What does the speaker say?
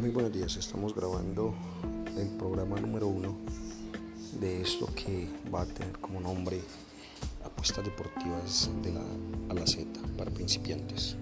Muy buenos días, estamos grabando el programa número uno de esto que va a tener como nombre apuestas deportivas de la, a la Z para principiantes.